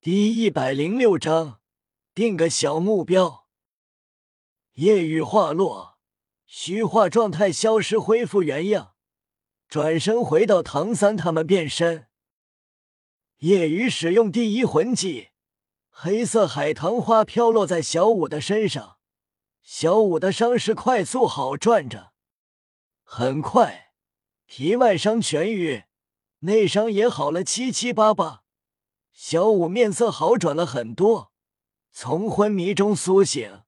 第一百零六章，定个小目标。夜雨化落，虚化状态消失，恢复原样，转身回到唐三他们变身。夜雨使用第一魂技，黑色海棠花飘落在小五的身上，小五的伤势快速好转着，很快皮外伤痊愈，内伤也好了七七八八。小五面色好转了很多，从昏迷中苏醒。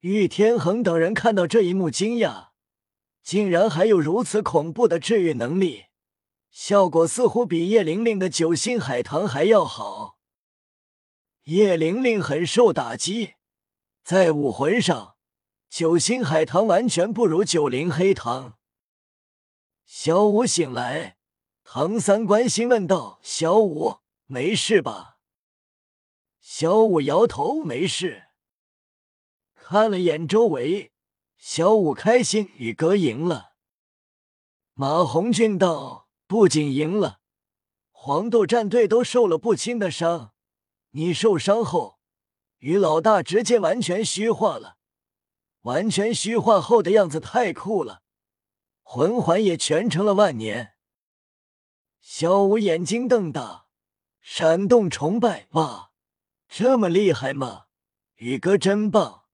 玉天恒等人看到这一幕，惊讶，竟然还有如此恐怖的治愈能力，效果似乎比叶玲玲的九星海棠还要好。叶玲玲很受打击，在武魂上，九星海棠完全不如九灵黑糖。小五醒来，唐三关心问道：“小五。”没事吧？小五摇头，没事。看了眼周围，小五开心，宇哥赢了。马红俊道：“不仅赢了，黄豆战队都受了不轻的伤。你受伤后，于老大直接完全虚化了，完全虚化后的样子太酷了，魂环也全成了万年。”小五眼睛瞪大。闪动崇拜哇，这么厉害吗？宇哥真棒！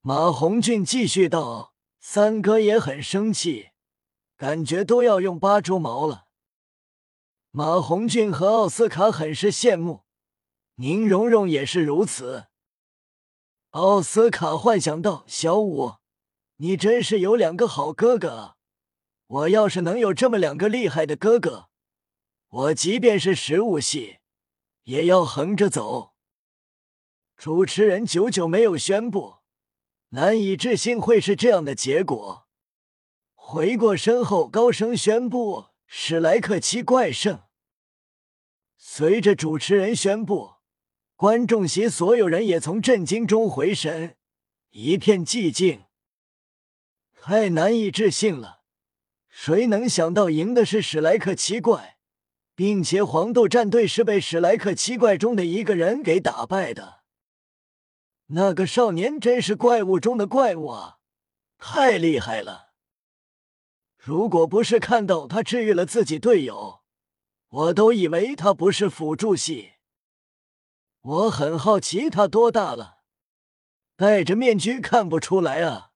马红俊继续道：“三哥也很生气，感觉都要用八蛛毛了。”马红俊和奥斯卡很是羡慕，宁荣荣也是如此。奥斯卡幻想道：“小五，你真是有两个好哥哥啊！我要是能有这么两个厉害的哥哥。”我即便是食物系，也要横着走。主持人久久没有宣布，难以置信会是这样的结果。回过身后，高声宣布：“史莱克七怪胜。”随着主持人宣布，观众席所有人也从震惊中回神，一片寂静。太难以置信了，谁能想到赢的是史莱克七怪？并且黄豆战队是被史莱克七怪中的一个人给打败的。那个少年真是怪物中的怪物啊，太厉害了！如果不是看到他治愈了自己队友，我都以为他不是辅助系。我很好奇他多大了，戴着面具看不出来啊。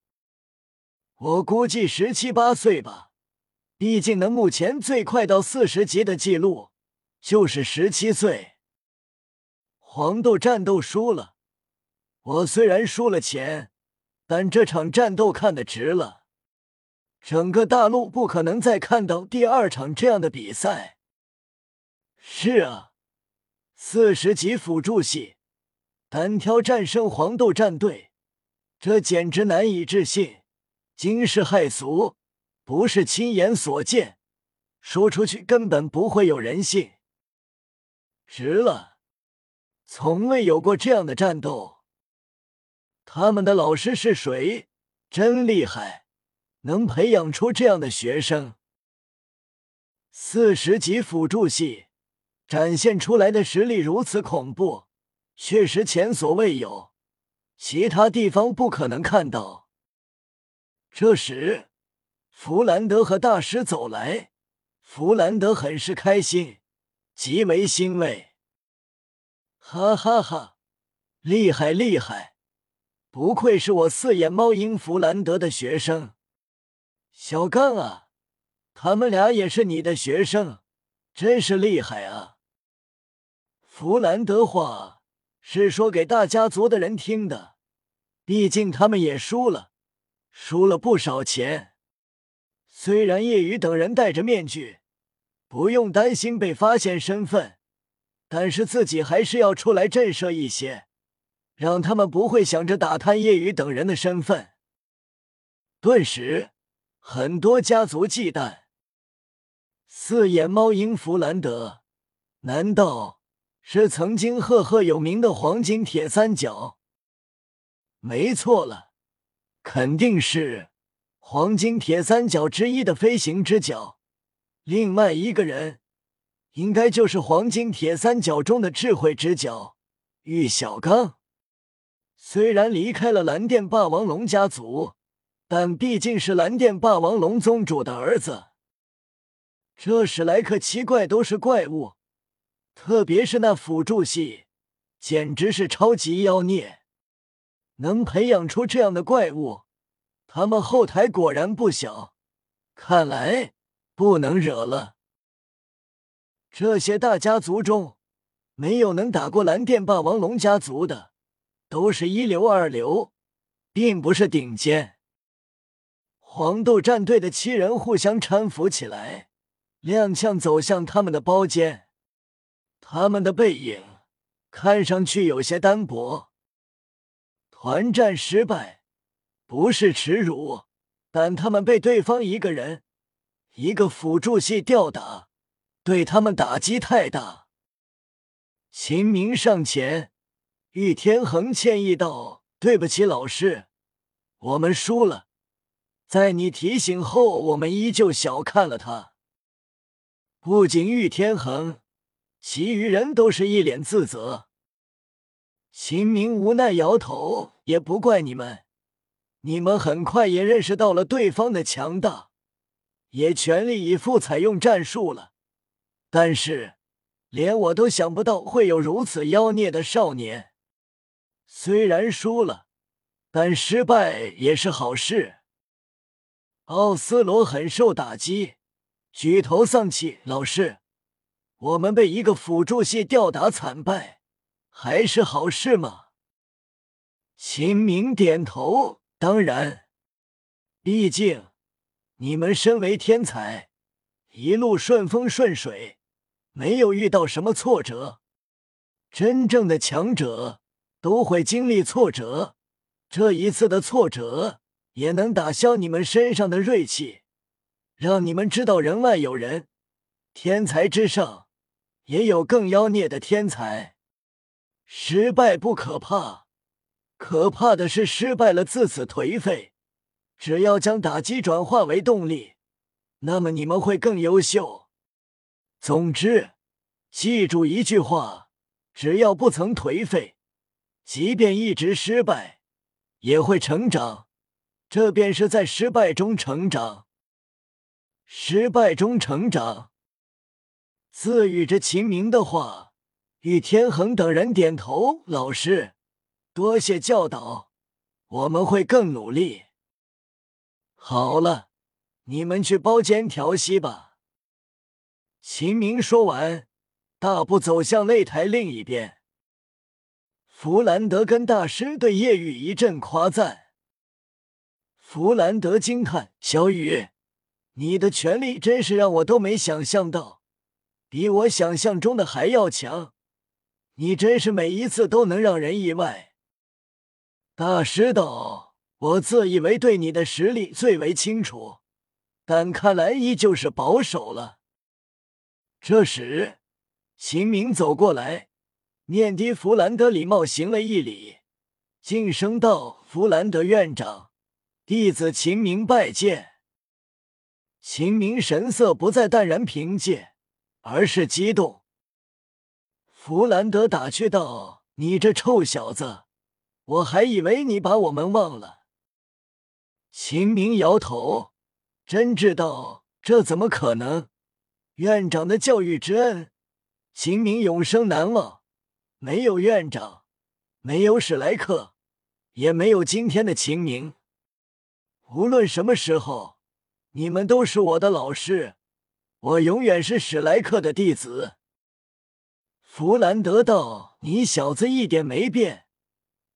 我估计十七八岁吧。毕竟，能目前最快到四十级的记录就是十七岁。黄豆战斗输了，我虽然输了钱，但这场战斗看的值了。整个大陆不可能再看到第二场这样的比赛。是啊，四十级辅助系单挑战胜黄豆战队，这简直难以置信，惊世骇俗。不是亲眼所见，说出去根本不会有人信。值了，从未有过这样的战斗。他们的老师是谁？真厉害，能培养出这样的学生。四十级辅助系展现出来的实力如此恐怖，确实前所未有，其他地方不可能看到。这时。弗兰德和大师走来，弗兰德很是开心，极为欣慰。哈哈哈，厉害厉害，不愧是我四眼猫鹰弗兰德的学生。小刚啊，他们俩也是你的学生，真是厉害啊！弗兰德话是说给大家族的人听的，毕竟他们也输了，输了不少钱。虽然叶雨等人戴着面具，不用担心被发现身份，但是自己还是要出来震慑一些，让他们不会想着打探叶雨等人的身份。顿时，很多家族忌惮。四眼猫鹰弗兰德，难道是曾经赫赫有名的黄金铁三角？没错了，肯定是。黄金铁三角之一的飞行之角，另外一个人应该就是黄金铁三角中的智慧之角玉小刚。虽然离开了蓝电霸王龙家族，但毕竟是蓝电霸王龙宗主的儿子。这史莱克七怪都是怪物，特别是那辅助系，简直是超级妖孽。能培养出这样的怪物，他们后台果然不小。看来不能惹了。这些大家族中，没有能打过蓝电霸王龙家族的，都是一流、二流，并不是顶尖。黄豆战队的七人互相搀扶起来，踉跄走向他们的包间。他们的背影看上去有些单薄。团战失败，不是耻辱，但他们被对方一个人、一个辅助系吊打。对他们打击太大。秦明上前，玉天恒歉意道：“对不起，老师，我们输了。在你提醒后，我们依旧小看了他。”不仅玉天恒，其余人都是一脸自责。秦明无奈摇头：“也不怪你们，你们很快也认识到了对方的强大，也全力以赴采用战术了。”但是，连我都想不到会有如此妖孽的少年。虽然输了，但失败也是好事。奥斯罗很受打击，举头丧气。老师，我们被一个辅助系吊打惨败，还是好事吗？秦明点头，当然。毕竟，你们身为天才，一路顺风顺水。没有遇到什么挫折，真正的强者都会经历挫折。这一次的挫折也能打消你们身上的锐气，让你们知道人外有人，天才之上也有更妖孽的天才。失败不可怕，可怕的是失败了自此颓废。只要将打击转化为动力，那么你们会更优秀。总之，记住一句话：只要不曾颓废，即便一直失败，也会成长。这便是在失败中成长。失败中成长。自语着秦明的话，与天恒等人点头：“老师，多谢教导，我们会更努力。”好了，你们去包间调息吧。秦明说完，大步走向擂台另一边。弗兰德跟大师对叶雨一阵夸赞。弗兰德惊叹：“小雨，你的全力真是让我都没想象到，比我想象中的还要强。你真是每一次都能让人意外。”大师道：“我自以为对你的实力最为清楚，但看来依旧是保守了。”这时，秦明走过来，念迪弗兰德礼貌行了一礼，晋升道：“弗兰德院长，弟子秦明拜见。”秦明神色不再淡然平静，而是激动。弗兰德打趣道：“你这臭小子，我还以为你把我们忘了。”秦明摇头，真知道：“这怎么可能？”院长的教育之恩，秦明永生难忘。没有院长，没有史莱克，也没有今天的秦明。无论什么时候，你们都是我的老师，我永远是史莱克的弟子。弗兰德道：“你小子一点没变。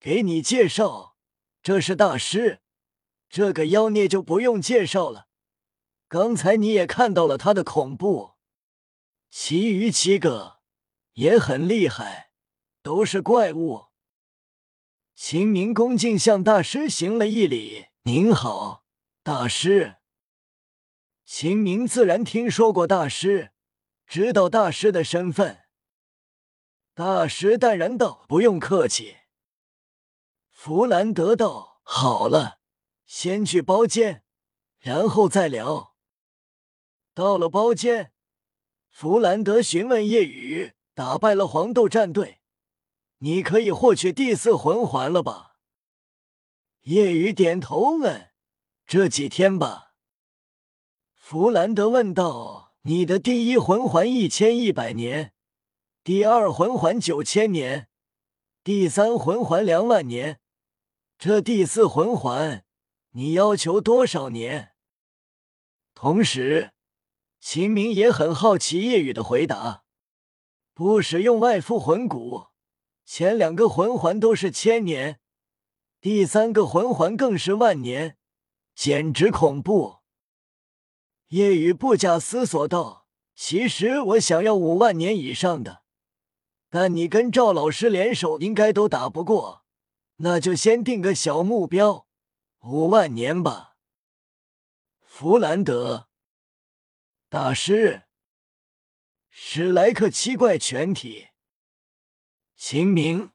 给你介绍，这是大师。这个妖孽就不用介绍了。刚才你也看到了他的恐怖。”其余七个也很厉害，都是怪物。秦明恭敬向大师行了一礼：“您好，大师。”秦明自然听说过大师，知道大师的身份。大师淡然道：“不用客气。”弗兰德道：“好了，先去包间，然后再聊。”到了包间。弗兰德询问夜雨：“打败了黄豆战队，你可以获取第四魂环了吧？”夜雨点头问：“这几天吧。”弗兰德问道：“你的第一魂环一千一百年，第二魂环九千年，第三魂环两万年，这第四魂环你要求多少年？”同时，秦明也很好奇叶雨的回答。不使用外附魂骨，前两个魂环都是千年，第三个魂环更是万年，简直恐怖。叶雨不假思索道：“其实我想要五万年以上的，但你跟赵老师联手应该都打不过，那就先定个小目标，五万年吧。”弗兰德大师，史莱克七怪全体。秦明